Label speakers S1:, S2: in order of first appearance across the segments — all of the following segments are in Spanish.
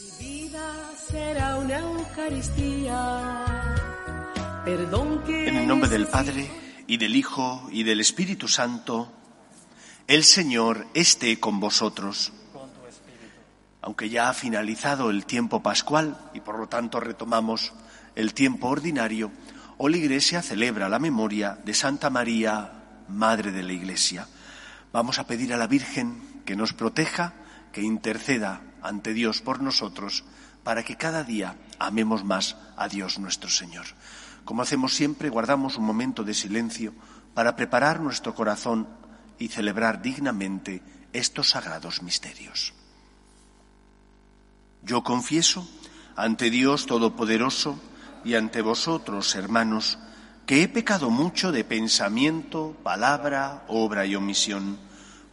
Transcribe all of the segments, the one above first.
S1: Mi vida será una Eucaristía. Perdón que
S2: En el nombre del Padre, y del Hijo, y del Espíritu Santo, el Señor esté con vosotros. Aunque ya ha finalizado el tiempo pascual y por lo tanto retomamos el tiempo ordinario, hoy la Iglesia celebra la memoria de Santa María, Madre de la Iglesia. Vamos a pedir a la Virgen que nos proteja, que interceda ante Dios por nosotros, para que cada día amemos más a Dios nuestro Señor. Como hacemos siempre, guardamos un momento de silencio para preparar nuestro corazón y celebrar dignamente estos sagrados misterios. Yo confieso ante Dios Todopoderoso y ante vosotros, hermanos, que he pecado mucho de pensamiento, palabra, obra y omisión,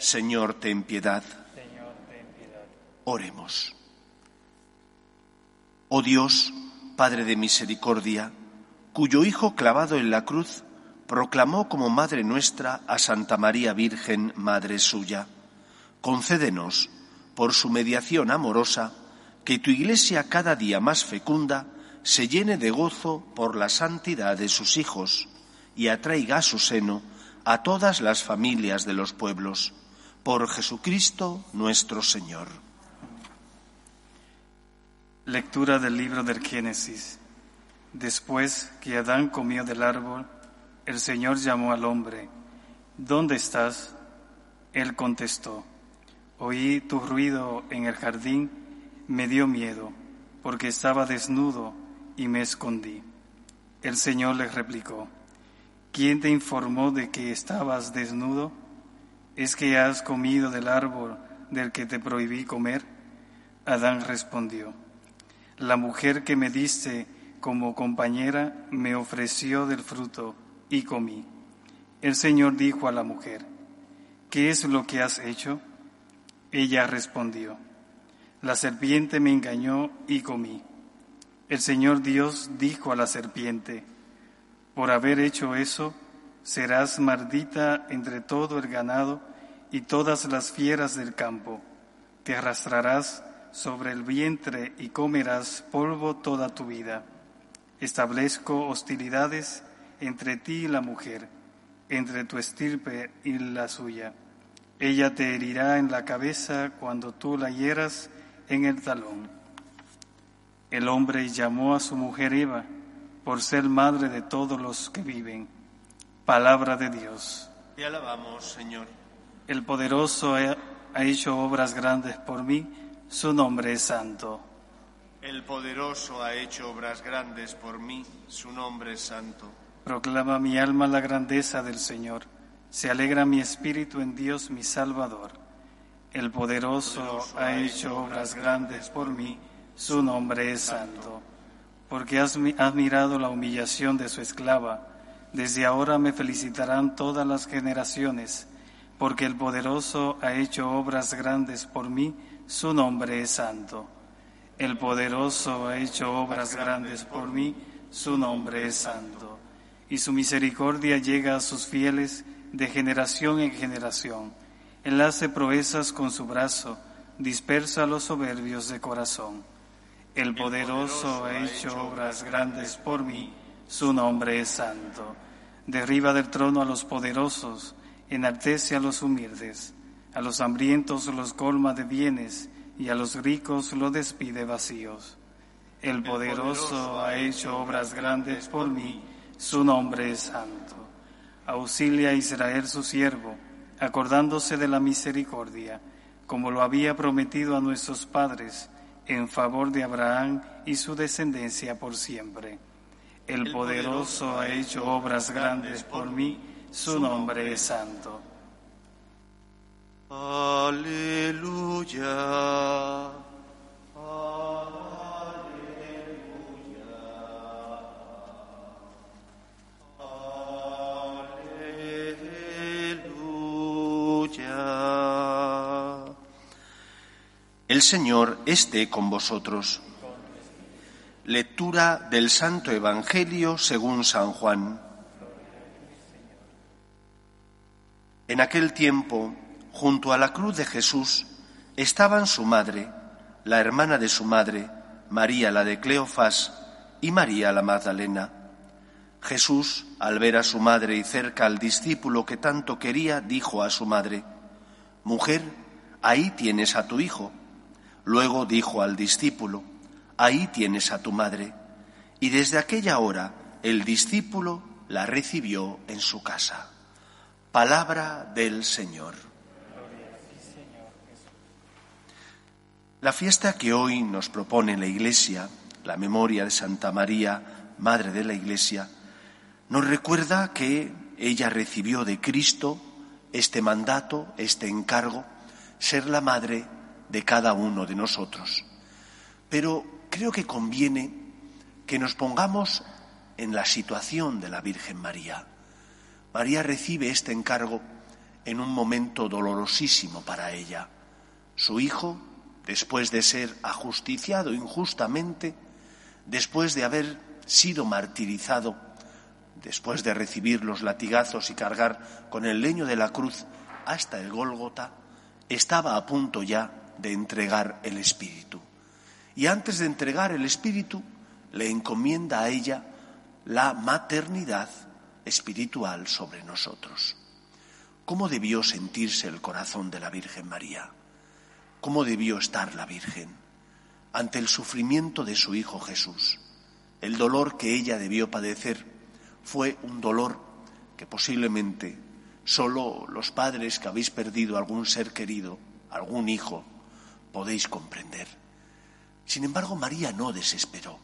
S2: Señor, ten piedad. Oremos. Oh Dios, Padre de misericordia, cuyo Hijo clavado en la cruz proclamó como Madre nuestra a Santa María Virgen, Madre suya, concédenos, por su mediación amorosa, que tu Iglesia cada día más fecunda se llene de gozo por la santidad de sus hijos y atraiga a su seno a todas las familias de los pueblos. Por Jesucristo nuestro Señor.
S3: Lectura del libro del Génesis. Después que Adán comió del árbol, el Señor llamó al hombre. ¿Dónde estás? Él contestó. Oí tu ruido en el jardín, me dio miedo, porque estaba desnudo y me escondí. El Señor le replicó. ¿Quién te informó de que estabas desnudo? ¿Es que has comido del árbol del que te prohibí comer? Adán respondió. La mujer que me diste como compañera me ofreció del fruto y comí. El Señor dijo a la mujer, ¿qué es lo que has hecho? Ella respondió, la serpiente me engañó y comí. El Señor Dios dijo a la serpiente, por haber hecho eso, serás maldita entre todo el ganado y todas las fieras del campo. Te arrastrarás sobre el vientre y comerás polvo toda tu vida. Establezco hostilidades entre ti y la mujer, entre tu estirpe y la suya. Ella te herirá en la cabeza cuando tú la hieras en el talón. El hombre llamó a su mujer Eva por ser madre de todos los que viven. Palabra de Dios.
S2: Te alabamos, Señor.
S3: El poderoso ha hecho obras grandes por mí, su nombre es santo.
S2: El poderoso ha hecho obras grandes por mí, su nombre es santo.
S3: Proclama mi alma la grandeza del Señor. Se alegra mi espíritu en Dios mi Salvador. El poderoso ha hecho obras grandes por mí, su nombre es santo. Porque has, mi- has mirado la humillación de su esclava. Desde ahora me felicitarán todas las generaciones, porque el poderoso ha hecho obras grandes por mí, su nombre es santo. El poderoso ha hecho obras grandes por mí, su nombre es santo. Y su misericordia llega a sus fieles de generación en generación. Él hace proezas con su brazo, dispersa a los soberbios de corazón. El poderoso ha hecho obras grandes por mí, su nombre es santo. Derriba del trono a los poderosos, enaltece a los humildes. A los hambrientos los colma de bienes y a los ricos los despide vacíos. El poderoso ha hecho obras grandes por mí, su nombre es santo. Auxilia a Israel su siervo, acordándose de la misericordia, como lo había prometido a nuestros padres, en favor de Abraham y su descendencia por siempre. El poderoso ha hecho obras grandes por mí, su nombre es santo.
S2: Aleluya. El Señor esté con vosotros. Lectura del Santo Evangelio según San Juan. En aquel tiempo, junto a la cruz de Jesús, estaban su madre, la hermana de su madre, María la de Cleofás y María la Magdalena. Jesús, al ver a su madre y cerca al discípulo que tanto quería, dijo a su madre, Mujer, ahí tienes a tu hijo. Luego dijo al discípulo, ahí tienes a tu madre. Y desde aquella hora el discípulo la recibió en su casa. Palabra del Señor. La fiesta que hoy nos propone la Iglesia, la memoria de Santa María, Madre de la Iglesia, nos recuerda que ella recibió de Cristo este mandato, este encargo, ser la madre de cada uno de nosotros. Pero creo que conviene que nos pongamos en la situación de la Virgen María. María recibe este encargo en un momento dolorosísimo para ella. Su hijo, después de ser ajusticiado injustamente, después de haber sido martirizado, después de recibir los latigazos y cargar con el leño de la cruz hasta el Gólgota, estaba a punto ya de entregar el Espíritu. Y antes de entregar el Espíritu, le encomienda a ella la maternidad espiritual sobre nosotros. ¿Cómo debió sentirse el corazón de la Virgen María? ¿Cómo debió estar la Virgen ante el sufrimiento de su Hijo Jesús? El dolor que ella debió padecer fue un dolor que posiblemente solo los padres que habéis perdido algún ser querido, algún hijo, podéis comprender. Sin embargo, María no desesperó.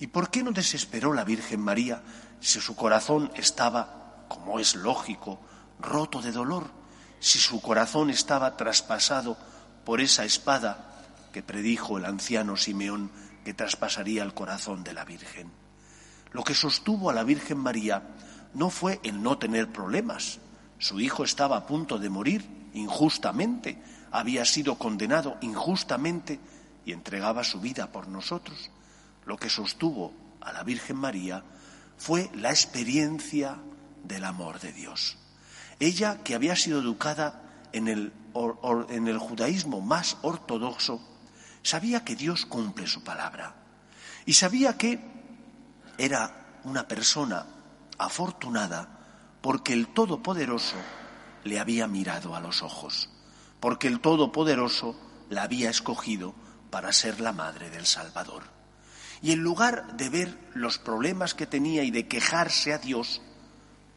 S2: ¿Y por qué no desesperó la Virgen María si su corazón estaba, como es lógico, roto de dolor? Si su corazón estaba traspasado por esa espada que predijo el anciano Simeón que traspasaría el corazón de la Virgen. Lo que sostuvo a la Virgen María no fue el no tener problemas. Su hijo estaba a punto de morir injustamente, había sido condenado injustamente y entregaba su vida por nosotros. Lo que sostuvo a la Virgen María fue la experiencia del amor de Dios. Ella, que había sido educada en el, en el judaísmo más ortodoxo, sabía que Dios cumple su palabra y sabía que era una persona afortunada porque el Todopoderoso le había mirado a los ojos porque el Todopoderoso la había escogido para ser la madre del Salvador. Y en lugar de ver los problemas que tenía y de quejarse a Dios,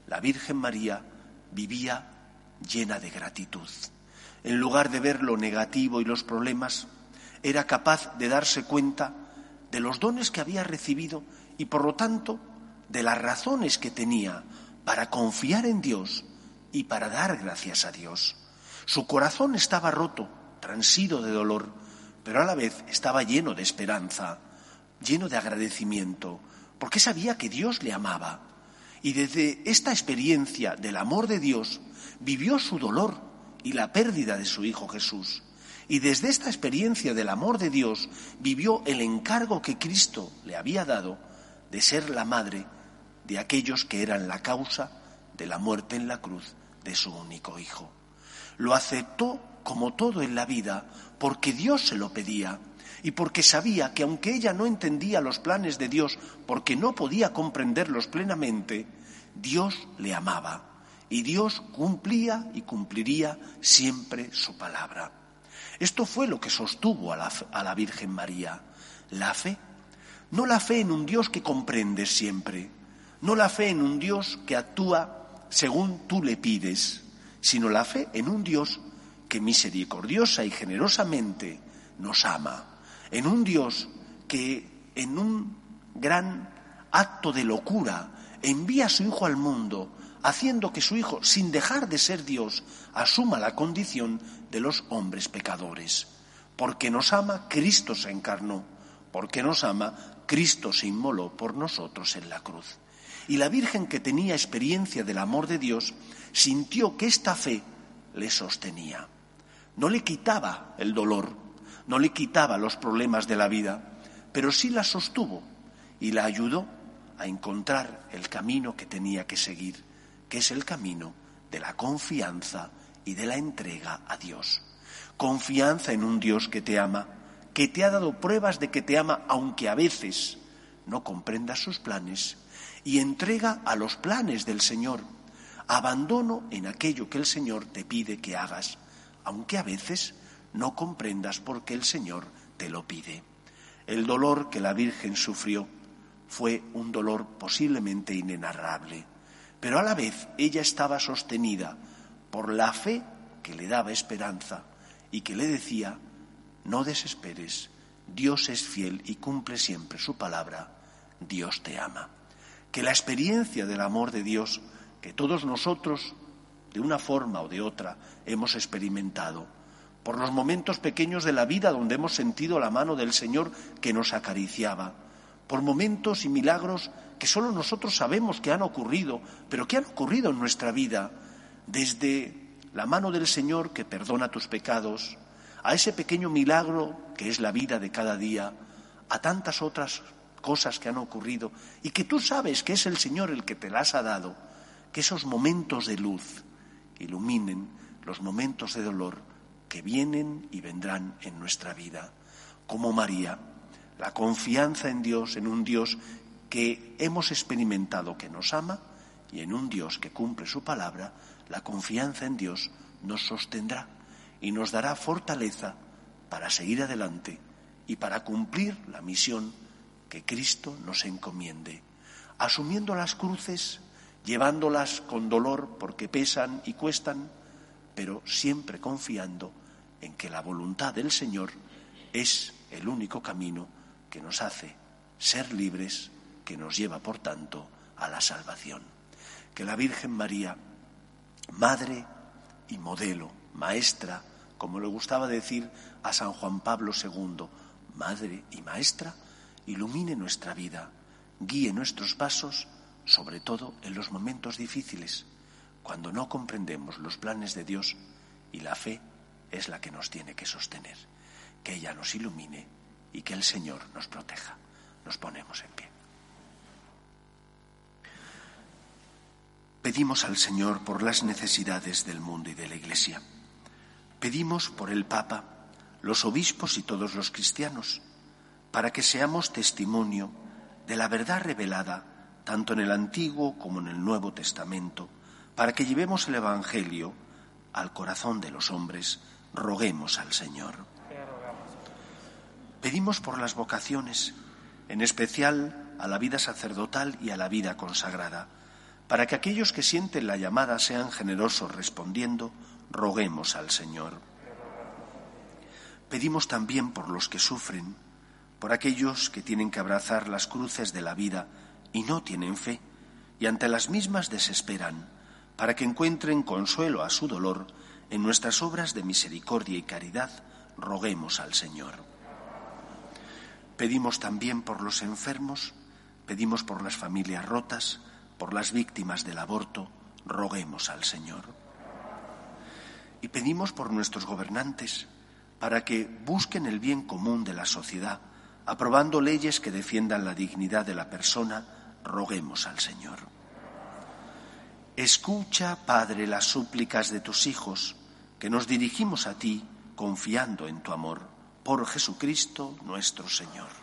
S2: la Virgen María vivía llena de gratitud. En lugar de ver lo negativo y los problemas, era capaz de darse cuenta de los dones que había recibido y, por lo tanto, de las razones que tenía para confiar en Dios y para dar gracias a Dios. Su corazón estaba roto, transido de dolor, pero a la vez estaba lleno de esperanza, lleno de agradecimiento, porque sabía que Dios le amaba. Y desde esta experiencia del amor de Dios vivió su dolor y la pérdida de su Hijo Jesús. Y desde esta experiencia del amor de Dios vivió el encargo que Cristo le había dado de ser la madre de aquellos que eran la causa de la muerte en la cruz de su único Hijo. Lo aceptó como todo en la vida porque Dios se lo pedía y porque sabía que aunque ella no entendía los planes de Dios porque no podía comprenderlos plenamente, Dios le amaba y Dios cumplía y cumpliría siempre su palabra. Esto fue lo que sostuvo a la, Virgen María, la fe. No la fe en un Dios que comprende siempre, no la fe en un Dios que actúa según tú le pides, sino la fe en un Dios que misericordiosa y generosamente nos ama, en un Dios que en un gran acto de locura envía a su Hijo al mundo, haciendo que su Hijo, sin dejar de ser Dios, asuma la condición de los hombres pecadores. Porque nos ama, Cristo se encarnó. Porque nos ama, Cristo se inmoló por nosotros en la cruz. Y la Virgen que tenía experiencia del amor de Dios sintió que esta fe le sostenía. No le quitaba el dolor, no le quitaba los problemas de la vida, pero sí la sostuvo y la ayudó a encontrar el camino que tenía que seguir, que es el camino de la confianza y de la entrega a Dios. Confianza en un Dios que te ama, que te ha dado pruebas de que te ama, aunque a veces no comprendas sus planes, y entrega a los planes del Señor. Abandono en aquello que el Señor te pide que hagas, aunque a veces no comprendas por qué el Señor te lo pide. El dolor que la Virgen sufrió fue un dolor posiblemente inenarrable, pero a la vez ella estaba sostenida por la fe que le daba esperanza y que le decía, no desesperes, Dios es fiel y cumple siempre su palabra, Dios te ama. Que la experiencia del amor de Dios, que todos nosotros, de una forma o de otra, hemos experimentado, por los momentos pequeños de la vida donde hemos sentido la mano del Señor que nos acariciaba, por momentos y milagros que solo nosotros sabemos que han ocurrido, pero que han ocurrido en nuestra vida, desde la mano del Señor que perdona tus pecados, a ese pequeño milagro que es la vida de cada día, a tantas otras cosas que han ocurrido y que tú sabes que es el Señor el que te las ha dado, que esos momentos de luz iluminen los momentos de dolor que vienen y vendrán en nuestra vida. Como María, la confianza en Dios, en un Dios que hemos experimentado que nos ama y en un Dios que cumple su palabra, la confianza en Dios nos sostendrá y nos dará fortaleza para seguir adelante y para cumplir la misión que Cristo nos encomiende, asumiendo las cruces, llevándolas con dolor porque pesan y cuestan, pero siempre confiando en que la voluntad del Señor es el único camino que nos hace ser libres, que nos lleva, por tanto, a la salvación. Que la Virgen María, Madre y modelo, maestra, como le gustaba decir a San Juan Pablo II, Madre y Maestra, ilumine nuestra vida, guíe nuestros pasos, sobre todo en los momentos difíciles, cuando no comprendemos los planes de Dios y la fe es la que nos tiene que sostener. Que ella nos ilumine y que el Señor nos proteja. Nos ponemos en pie. Pedimos al Señor por las necesidades del mundo y de la Iglesia. Pedimos por el Papa, los obispos y todos los cristianos, para que seamos testimonio de la verdad revelada tanto en el Antiguo como en el Nuevo Testamento, para que llevemos el Evangelio al corazón de los hombres, roguemos al Señor. Pedimos por las vocaciones, en especial a la vida sacerdotal y a la vida consagrada, para que aquellos que sienten la llamada sean generosos respondiendo, roguemos al Señor. Pedimos también por los que sufren, por aquellos que tienen que abrazar las cruces de la vida y no tienen fe, y ante las mismas desesperan, para que encuentren consuelo a su dolor en nuestras obras de misericordia y caridad, roguemos al Señor. Pedimos también por los enfermos, pedimos por las familias rotas, por las víctimas del aborto, roguemos al Señor. Y pedimos por nuestros gobernantes, para que busquen el bien común de la sociedad, aprobando leyes que defiendan la dignidad de la persona, roguemos al Señor. Escucha, Padre, las súplicas de tus hijos, que nos dirigimos a ti confiando en tu amor, por Jesucristo nuestro Señor.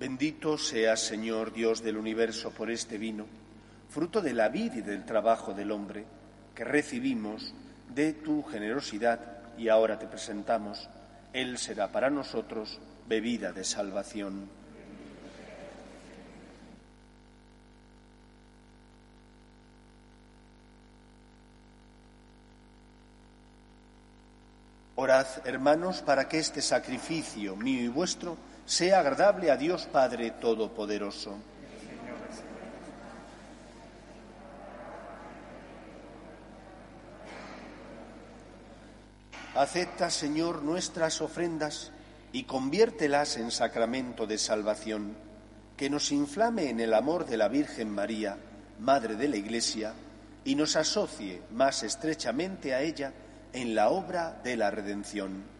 S2: Bendito seas, Señor Dios del universo, por este vino, fruto de la vida y del trabajo del hombre, que recibimos de tu generosidad y ahora te presentamos. Él será para nosotros bebida de salvación. Orad, hermanos, para que este sacrificio mío y vuestro sea agradable a Dios Padre Todopoderoso. Acepta, Señor, nuestras ofrendas y conviértelas en sacramento de salvación, que nos inflame en el amor de la Virgen María, Madre de la Iglesia, y nos asocie más estrechamente a ella en la obra de la redención.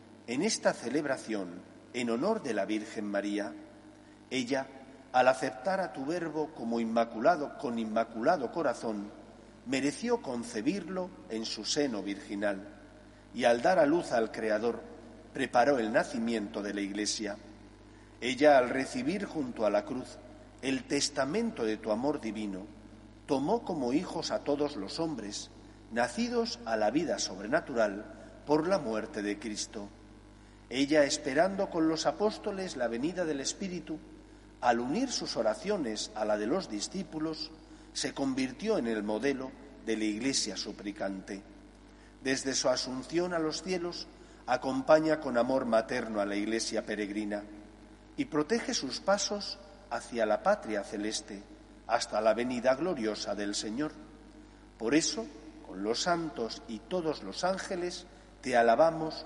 S2: en esta celebración en honor de la Virgen María. Ella, al aceptar a tu Verbo como inmaculado, con inmaculado corazón, mereció concebirlo en su seno virginal, y al dar a luz al Creador, preparó el nacimiento de la Iglesia. Ella, al recibir junto a la cruz el testamento de tu amor divino, tomó como hijos a todos los hombres, nacidos a la vida sobrenatural por la muerte de Cristo. Ella, esperando con los apóstoles la venida del Espíritu, al unir sus oraciones a la de los discípulos, se convirtió en el modelo de la Iglesia suplicante. Desde su asunción a los cielos, acompaña con amor materno a la Iglesia peregrina y protege sus pasos hacia la patria celeste, hasta la venida gloriosa del Señor. Por eso, con los santos y todos los ángeles, te alabamos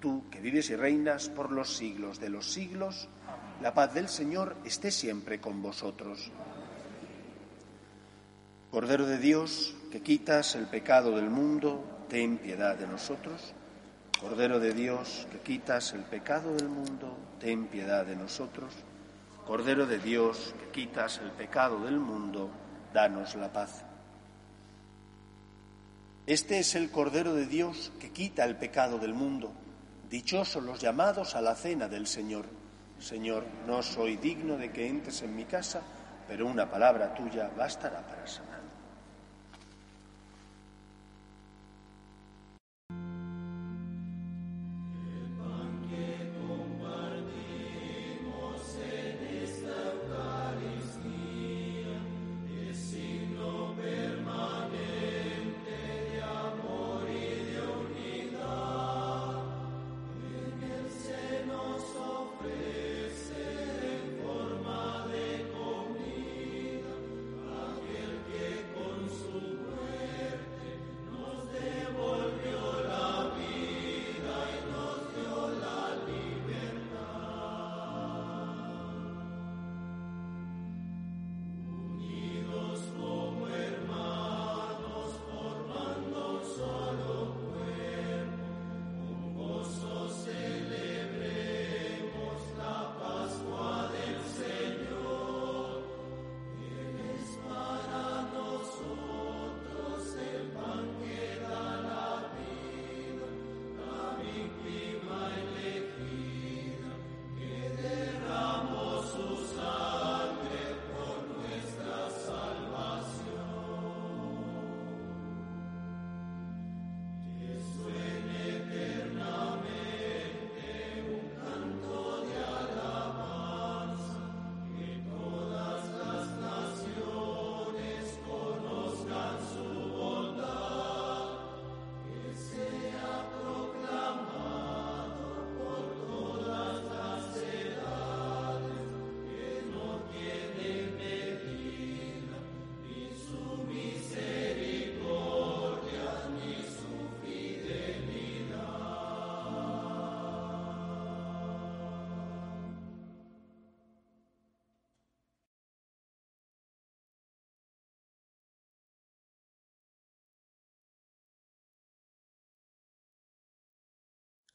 S2: Tú que vives y reinas por los siglos de los siglos, la paz del Señor esté siempre con vosotros. Cordero de Dios, que quitas el pecado del mundo, ten piedad de nosotros. Cordero de Dios, que quitas el pecado del mundo, ten piedad de nosotros. Cordero de Dios, que quitas el pecado del mundo, danos la paz. Este es el Cordero de Dios que quita el pecado del mundo. Dichosos los llamados a la cena del Señor. Señor, no soy digno de que entres en mi casa, pero una palabra tuya bastará para sanar.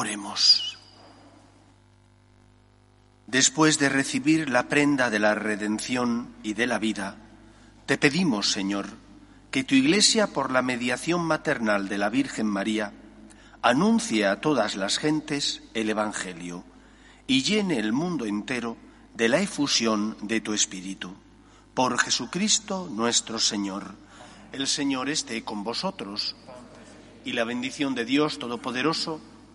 S2: Oremos. Después de recibir la prenda de la redención y de la vida, te pedimos, Señor, que tu Iglesia, por la mediación maternal de la Virgen María, anuncie a todas las gentes el Evangelio y llene el mundo entero de la efusión de tu Espíritu. Por Jesucristo nuestro Señor. El Señor esté con vosotros y la bendición de Dios Todopoderoso,